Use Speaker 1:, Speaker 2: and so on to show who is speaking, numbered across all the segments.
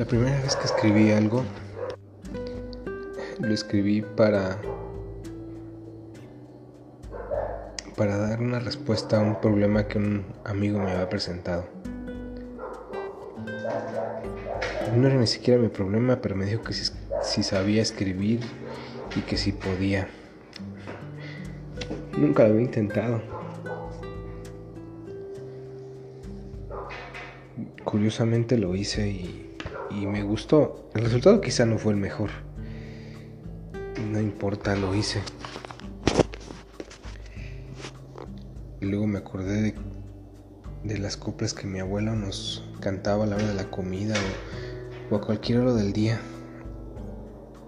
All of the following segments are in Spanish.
Speaker 1: La primera vez que escribí algo, lo escribí para para dar una respuesta a un problema que un amigo me había presentado. No era ni siquiera mi problema, pero me dijo que si, sabía escribir y que si podía. Nunca lo había intentado. Curiosamente lo hice y, y me gustó. El resultado quizá no fue el mejor. No importa, lo hice. Y luego me acordé de, de, las coplas que mi abuela nos cantaba a la hora de la comida o, a cualquier hora del día.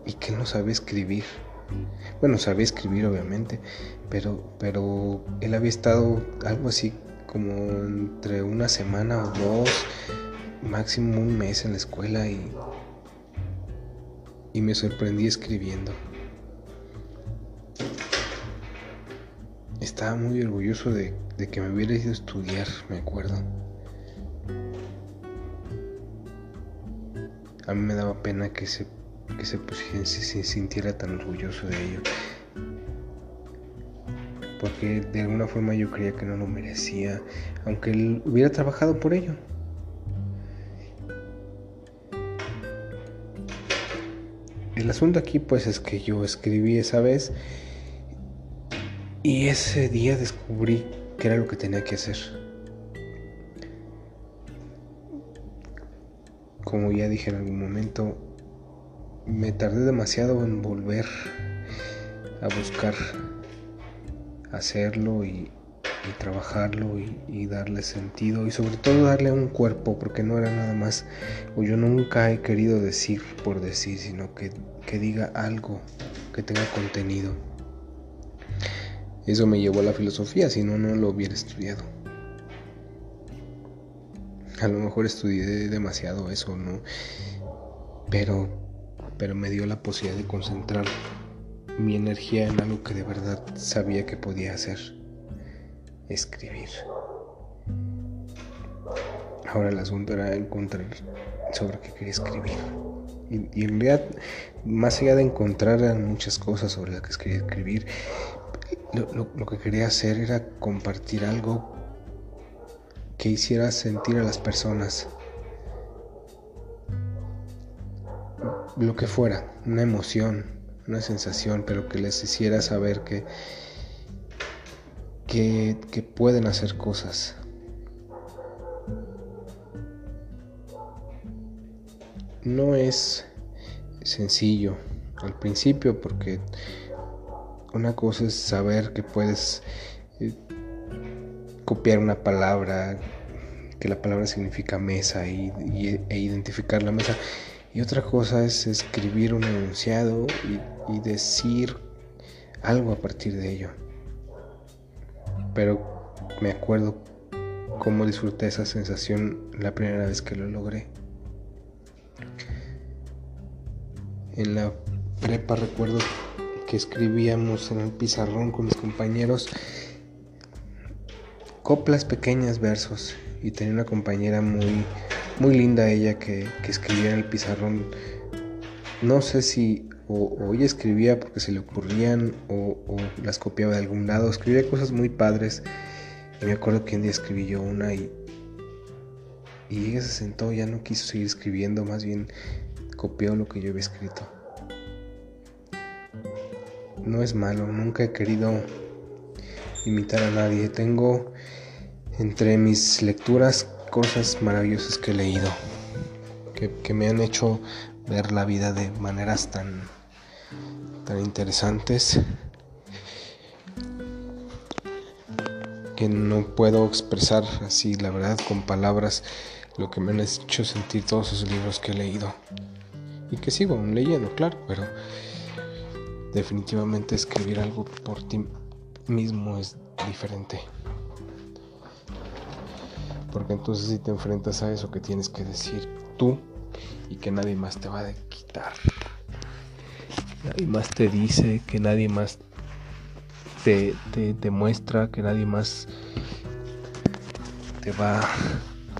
Speaker 1: Y que no sabía escribir. Bueno, sabía escribir obviamente, pero, pero él había estado algo así como entre una semana o dos, máximo un mes en la escuela y, y me sorprendí escribiendo. Estaba muy orgulloso de, que me hubiera ido a estudiar, me acuerdo. A mí me daba pena que se, que se, se sintiera tan orgulloso de ello. Porque de alguna forma yo creía que no lo merecía, aunque él hubiera trabajado por ello. El asunto aquí pues es que yo escribí esa vez y ese día descubrí que era lo que tenía que hacer. Como ya dije en algún momento, me tardé demasiado en volver a buscar hacerlo y, trabajarlo y, darle sentido y sobre todo darle un cuerpo porque no era nada más o yo nunca he querido decir por decir sino que, que diga algo que tenga contenido eso me llevó a la filosofía, si no, no lo hubiera estudiado. A lo mejor estudié demasiado eso, ¿no? Pero, pero me dio la posibilidad de concentrar mi energía en algo que de verdad sabía que podía hacer. Escribir. Ahora el asunto era encontrar sobre qué quería escribir. Y, en realidad, más allá de encontrar muchas cosas sobre las que quería escribir, lo, que quería hacer era compartir algo que hiciera sentir a las personas lo que fuera, una emoción, una sensación, pero que les hiciera saber que, que, pueden hacer cosas. No es sencillo al principio porque una cosa es saber que puedes eh, copiar una palabra, que la palabra significa mesa y, e identificar la mesa. Y otra cosa es escribir un enunciado y, decir algo a partir de ello. Pero me acuerdo cómo disfruté esa sensación la primera vez que lo logré. En la prepa recuerdo escribíamos en el pizarrón con mis compañeros coplas pequeñas versos y tenía una compañera muy muy linda ella que, escribía en el pizarrón no sé si o, ella escribía porque se le ocurrían o, las copiaba de algún lado escribía cosas muy padres y me acuerdo que un día escribí yo una y y ella se sentó ya no quiso seguir escribiendo más bien copió lo que yo había escrito no es malo, nunca he querido imitar a nadie. Tengo entre mis lecturas cosas maravillosas que he leído, que, me han hecho ver la vida de maneras tan, tan interesantes que no puedo expresar así, la verdad, con palabras lo que me han hecho sentir todos esos libros que he leído y que sigo leyendo, claro, pero definitivamente escribir algo por ti mismo es diferente. Porque entonces si te enfrentas a eso que tienes que decir tú y que nadie más te va a quitar. Nadie más te dice, que nadie más te, te demuestra, que nadie más te va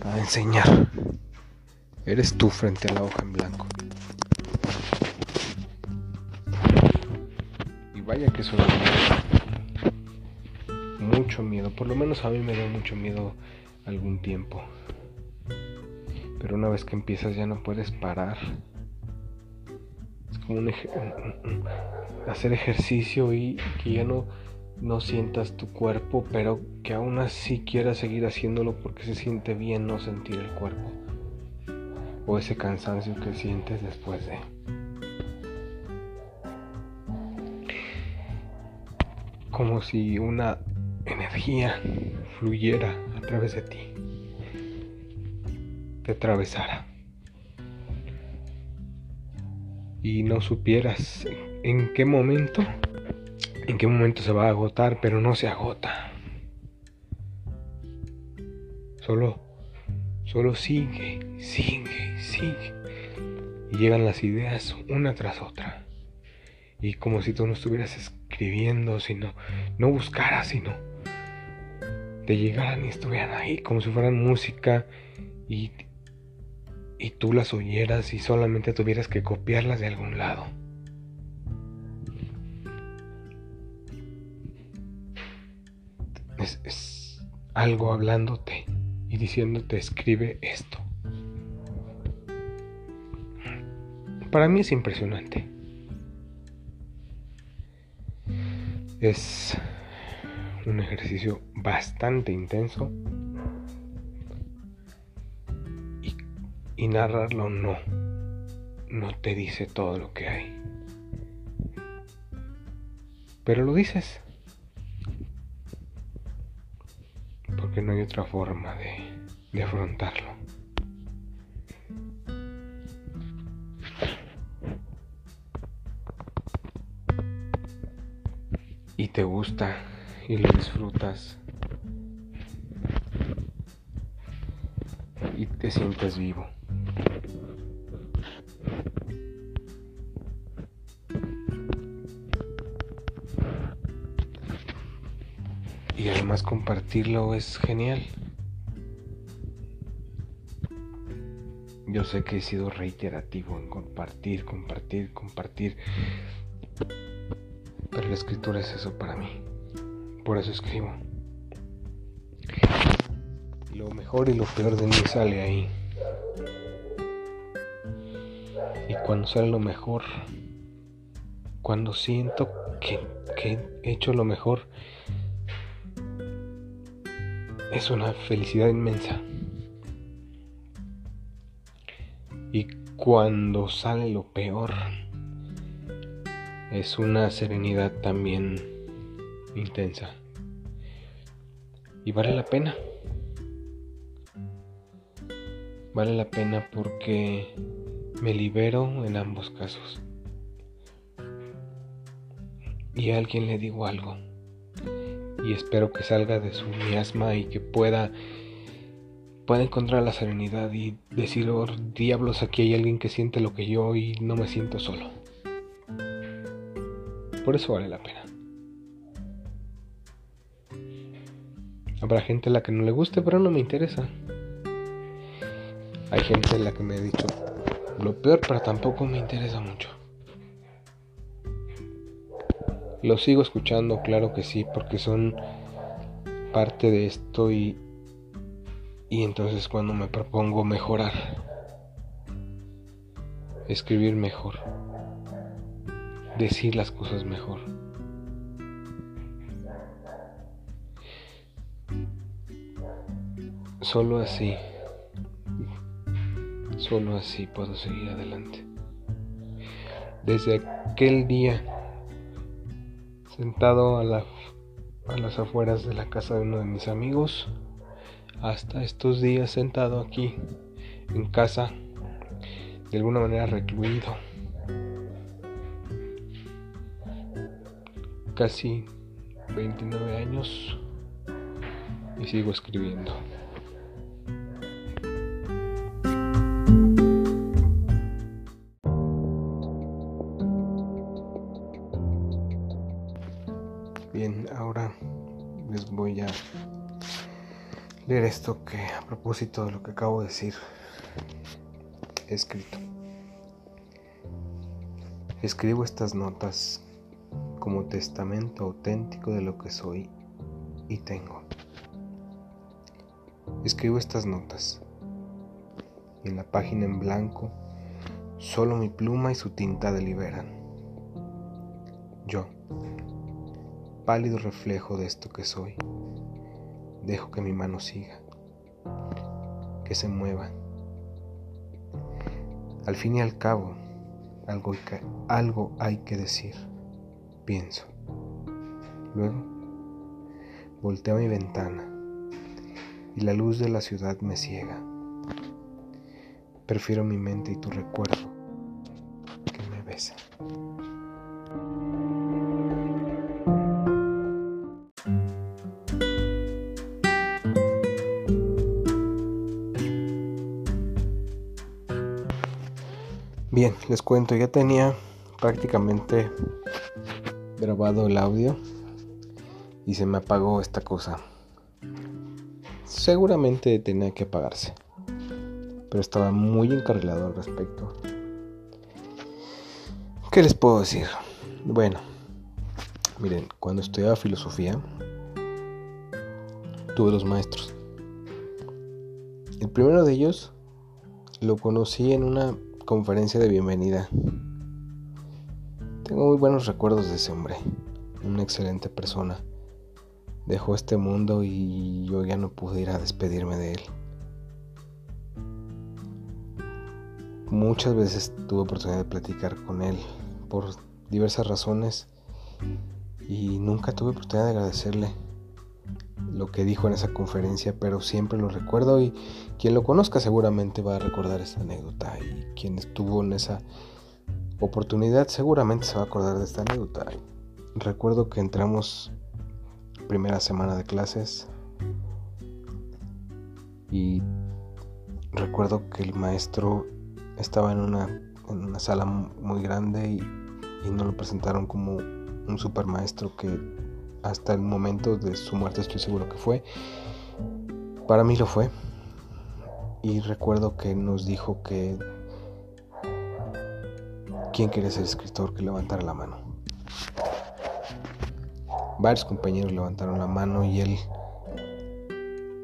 Speaker 1: a enseñar. Eres tú frente a la hoja en blanco. Y vaya que eso mucho miedo, por lo menos a mí me dio mucho miedo algún tiempo. Pero una vez que empiezas ya no puedes parar. Es como un hacer ejercicio y que ya no, no sientas tu cuerpo, pero que aún así quieras seguir haciéndolo porque se siente bien no sentir el cuerpo. O ese cansancio que sientes después de... Como si una energía fluyera a través de ti, te atravesara y no supieras en qué momento, en qué momento se va a agotar, pero no se agota. Solo, solo sigue, sigue, sigue. Y llegan las ideas una tras otra. Y como si tú no estuvieras escribiendo, sino, no buscaras, sino te llegaran y estuvieran ahí como si fueran música y, y tú las oyeras y solamente tuvieras que copiarlas de algún lado. Es, algo hablándote y diciéndote escribe esto. Para mí es impresionante. Es un ejercicio bastante intenso y narrarlo no, no te dice todo lo que hay. Pero lo dices. Porque no hay otra forma de, afrontarlo. Y te gusta y lo disfrutas y te sientes vivo. Y además compartirlo es genial. Yo sé que he sido reiterativo en compartir, compartir, compartir. Pero la escritura es eso para mí. Por eso escribo. Lo mejor y lo peor de mí sale ahí. Y cuando sale lo mejor, cuando siento que, que he hecho lo mejor, es una felicidad inmensa. Y cuando sale lo peor, es una serenidad también intensa. Y vale la pena. Vale la pena porque me libero en ambos casos. Y a alguien le digo algo. Y espero que salga de su miasma y que pueda pueda encontrar la serenidad y decir, oh, diablos, aquí hay alguien que siente lo que yo y no me siento solo. Por eso vale la pena. Habrá gente a la que no le guste, pero no me interesa. Hay gente a la que me ha dicho lo peor, pero tampoco me interesa mucho. Lo sigo escuchando, claro que sí, porque son parte de esto y, y entonces cuando me propongo mejorar, escribir mejor, decir las cosas mejor. Solo así, solo así puedo seguir adelante. Desde aquel día, sentado a, a las afueras de la casa de uno de mis amigos, hasta estos días sentado aquí en casa, de alguna manera recluido. Casi 29 años y sigo escribiendo. Les voy a leer esto que a propósito de lo que acabo de decir, he escrito. Escribo estas notas como testamento auténtico de lo que soy y tengo. Escribo estas notas y en la página en blanco solo mi pluma y su tinta deliberan. Pálido reflejo de esto que soy, dejo que mi mano siga, que se mueva. Al fin y al cabo, algo, algo hay que decir, pienso. Luego, volteo a mi ventana y la luz de la ciudad me ciega. Prefiero mi mente y tu recuerdo Bien, les cuento, ya tenía prácticamente grabado el audio y se me apagó esta cosa. Seguramente tenía que apagarse, pero estaba muy encarrilado al respecto. ¿Qué les puedo decir? Bueno, miren, cuando estudiaba filosofía, tuve dos maestros. El primero de ellos lo conocí en una conferencia de bienvenida. Tengo muy buenos recuerdos de ese hombre, una excelente persona. Dejó este mundo y yo ya no pude ir a despedirme de él. Muchas veces tuve oportunidad de platicar con él por diversas razones y nunca tuve oportunidad de agradecerle lo que dijo en esa conferencia, pero siempre lo recuerdo y quien lo conozca seguramente va a recordar esa anécdota y quien estuvo en esa oportunidad seguramente se va a acordar de esta anécdota. Recuerdo que entramos primera semana de clases y recuerdo que el maestro estaba en una, en una sala muy grande y, y nos lo presentaron como un super maestro que hasta el momento de su muerte estoy seguro que fue. Para mí lo fue. Y recuerdo que nos dijo que ¿quién quiere ser escritor? Que levantara la mano. Varios compañeros levantaron la mano y él,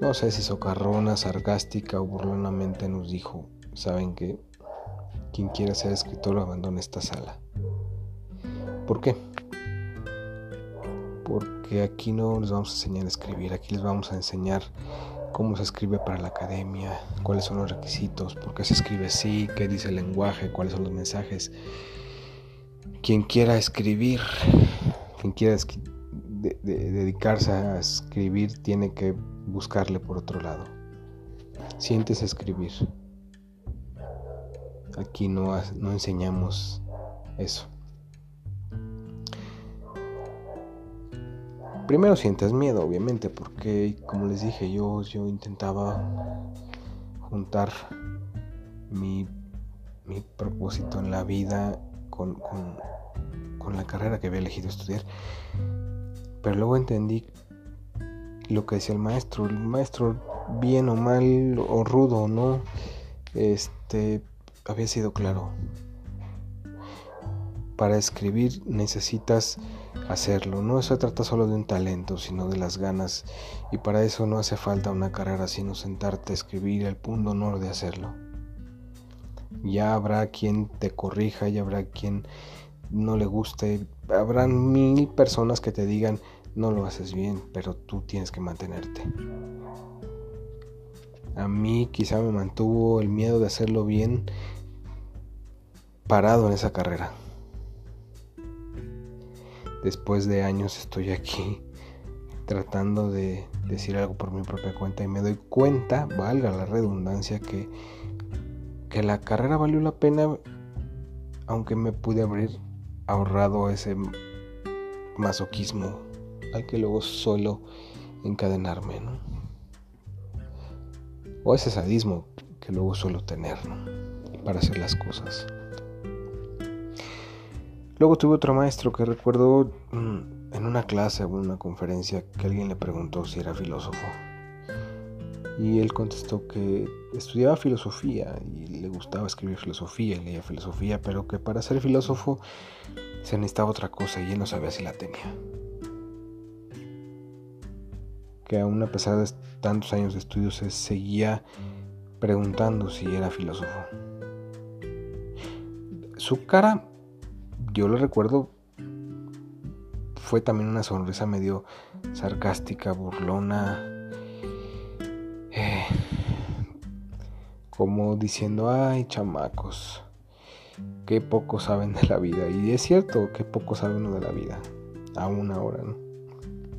Speaker 1: no sé si socarrona, sarcástica o burlonamente nos dijo, ¿saben que Quien quiera ser escritor abandone esta sala. ¿Por qué? Porque aquí no les vamos a enseñar a escribir, aquí les vamos a enseñar cómo se escribe para la academia, cuáles son los requisitos, por qué se escribe así, qué dice el lenguaje, cuáles son los mensajes. Quien quiera escribir, quien quiera dedicarse a escribir, tiene que buscarle por otro lado. Sientes escribir. Aquí no, no enseñamos eso. Primero sientes miedo, obviamente, porque como les dije, yo, yo intentaba juntar mi, propósito en la vida con, con la carrera que había elegido estudiar. Pero luego entendí lo que decía el maestro. El maestro, bien o mal, o rudo o no, este, había sido claro. Para escribir necesitas hacerlo. No se trata solo de un talento, sino de las ganas, y para eso no hace falta una carrera, sino sentarte a escribir el punto honor de hacerlo. Ya habrá quien te corrija, ya habrá quien no le guste, habrán mil personas que te digan no lo haces bien, pero tú tienes que mantenerte. A mí quizá me mantuvo el miedo de hacerlo bien parado en esa carrera. Después de años estoy aquí tratando de decir algo por mi propia cuenta y me doy cuenta, valga la redundancia, que, que la carrera valió la pena aunque me pude haber ahorrado ese masoquismo al que luego suelo encadenarme, ¿no? O ese sadismo que luego suelo tener, Para hacer las cosas. Luego tuve otro maestro que recuerdo mm, en una clase o en una conferencia que alguien le preguntó si era filósofo. Y él contestó que estudiaba filosofía y le gustaba escribir filosofía y leía filosofía, pero que para ser filósofo se necesitaba otra cosa y él no sabía si la tenía. Que aún a pesar de tantos años de estudios se seguía preguntando si era filósofo. Su cara, yo lo recuerdo, fue también una sonrisa medio sarcástica, burlona, eh, como diciendo, ay chamacos, qué poco saben de la vida. Y es cierto, qué poco sabe uno de la vida, aún ahora, ¿no?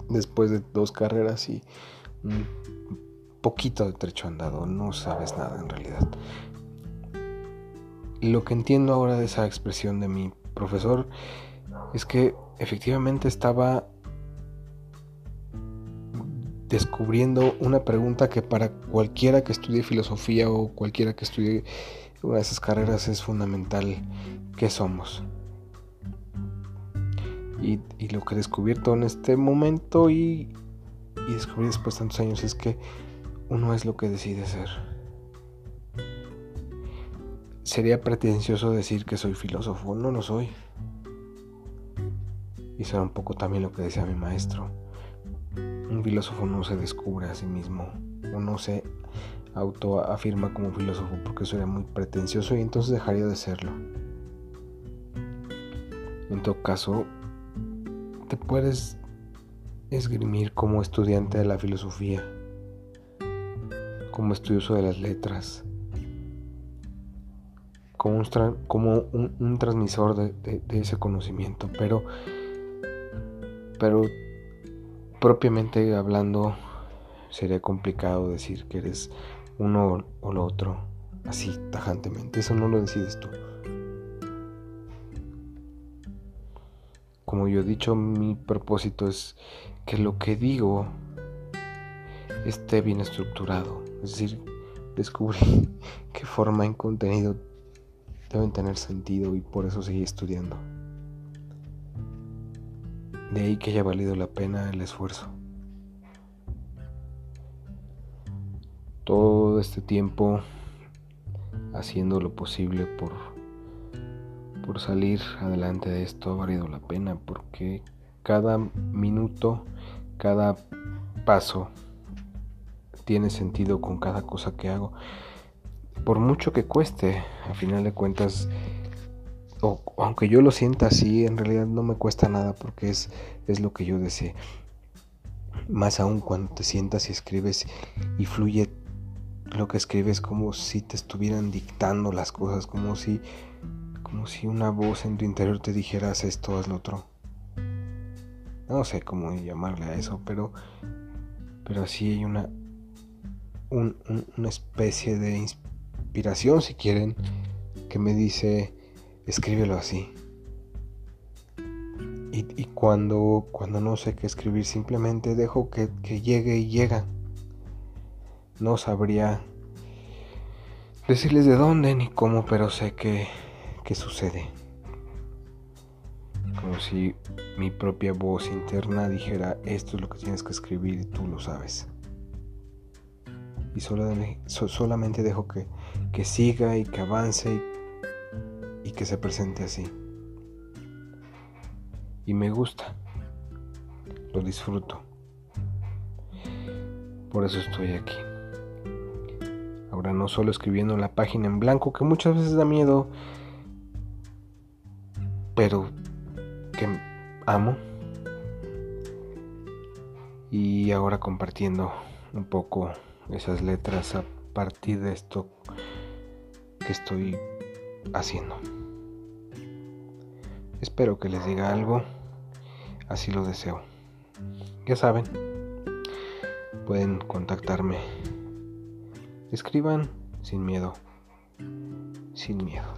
Speaker 1: Después de dos carreras y un poquito de trecho andado, no sabes nada en realidad. Lo que entiendo ahora de esa expresión de mi profesor es que efectivamente estaba descubriendo una pregunta que para cualquiera que estudie filosofía o cualquiera que estudie una de esas carreras es fundamental. ¿Qué somos? Y, lo que he descubierto en este momento y, y descubrí después de tantos años es que uno es lo que decide ser. Sería pretencioso decir que soy filósofo, no lo soy. Y será un poco también lo que decía mi maestro. Un filósofo no se descubre a sí mismo, o no se autoafirma como filósofo porque sería muy pretencioso y entonces dejaría de serlo. En todo caso, te puedes esgrimir como estudiante de la filosofía, como estudioso de las letras, como un, como un, transmisor de, ese conocimiento, pero pero propiamente hablando sería complicado decir que eres uno o lo otro así tajantemente. Eso no lo decides tú. Como yo he dicho, mi propósito es que lo que digo esté bien estructurado. Es decir, descubrir qué forma en contenido deben tener sentido y por eso seguí estudiando. De ahí que haya valido la pena el esfuerzo. Todo este tiempo haciendo lo posible por, por salir adelante de esto ha valido la pena porque cada minuto, cada paso tiene sentido con cada cosa que hago. Por mucho que cueste, a final de cuentas o aunque yo lo sienta así, en realidad no me cuesta nada porque es, es lo que yo deseo. Más aún cuando te sientas y escribes y fluye lo que escribes como si te estuvieran dictando las cosas, como si, como si una voz en tu interior te dijera esto, haz lo otro. No sé cómo llamarle a eso, pero, pero sí hay una, una especie de inspiración, si quieren, que me dice, escríbelo así. Y, cuando, cuando no sé qué escribir, simplemente dejo que, llegue y llega. No sabría decirles de dónde ni cómo, pero sé que, que sucede. Como si mi propia voz interna dijera, esto es lo que tienes que escribir y tú lo sabes. Y solamente dejo que, que siga y que avance y que se presente así. Y me gusta, lo disfruto. Por eso estoy aquí. Ahora no solo escribiendo la página en blanco, que muchas veces da miedo, pero que amo. Y ahora compartiendo un poco esas letras partir de esto que estoy haciendo. Espero que les diga algo, así lo deseo. Ya saben, pueden contactarme. Escriban sin miedo, sin miedo.